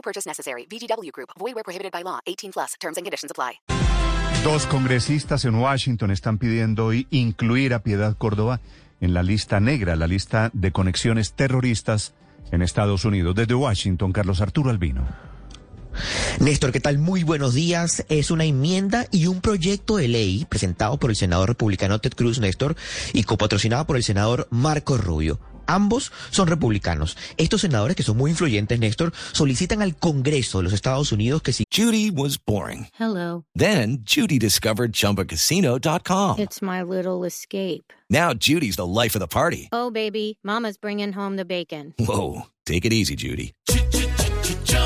No purchase necessary. VGW Group. Void where prohibited by law. 18 plus. Terms and conditions apply. Dos congresistas en Washington están pidiendo hoy incluir a Piedad Córdoba en la lista negra, la lista de conexiones terroristas en Estados Unidos. Desde Washington, Carlos Arturo Albino. Néstor, ¿qué tal? Muy buenos días. Es una enmienda y un proyecto de ley presentado por el senador republicano Ted Cruz, Néstor, y copatrocinado por el senador Marco Rubio. Ambos son republicanos. Estos senadores, que son muy influyentes, Néstor, solicitan al Congreso de los Estados Unidos que si... Judy was boring. Hello. Then Judy discovered ChumbaCasino.com. It's my little escape. Now Judy's the life of the party. Oh, baby, mama's bringing home the bacon. Whoa, take it easy, Judy.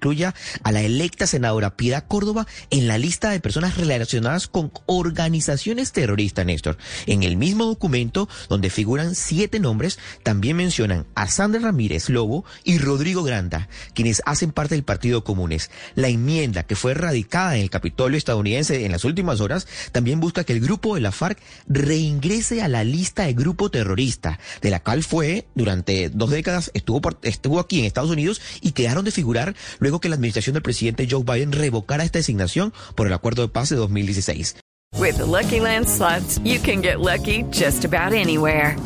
Incluya a la electa senadora Piedad Córdoba en la lista de personas relacionadas con organizaciones terroristas, Néstor. En el mismo documento, donde figuran siete nombres, también mencionan a Sandra Ramírez Lobo y Rodrigo Granda, quienes hacen parte del Partido Comunes. La enmienda que fue radicada en el Capitolio estadounidense en las últimas horas también busca que el grupo de la FARC reingrese a la lista de grupo terrorista, de la cual fue durante dos décadas, estuvo, estuvo aquí en Estados Unidos y quedaron de figurar luego que la administración del presidente Joe Biden revocara esta designación por el acuerdo de paz de 2016. With the Lucky Land slots, you can get lucky just about anywhere.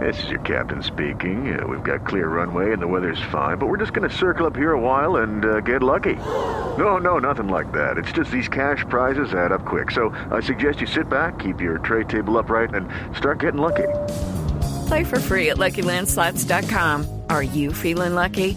This is your captain speaking. Uh, we've got clear runway and the weather's fine, but we're just going to circle up here a while and uh, get lucky. No, no, nothing like that. It's just these cash prizes add up quick. So I suggest you sit back, keep your tray table upright, and start getting lucky. Play for free at LuckyLandSlots.com. Are you feeling lucky?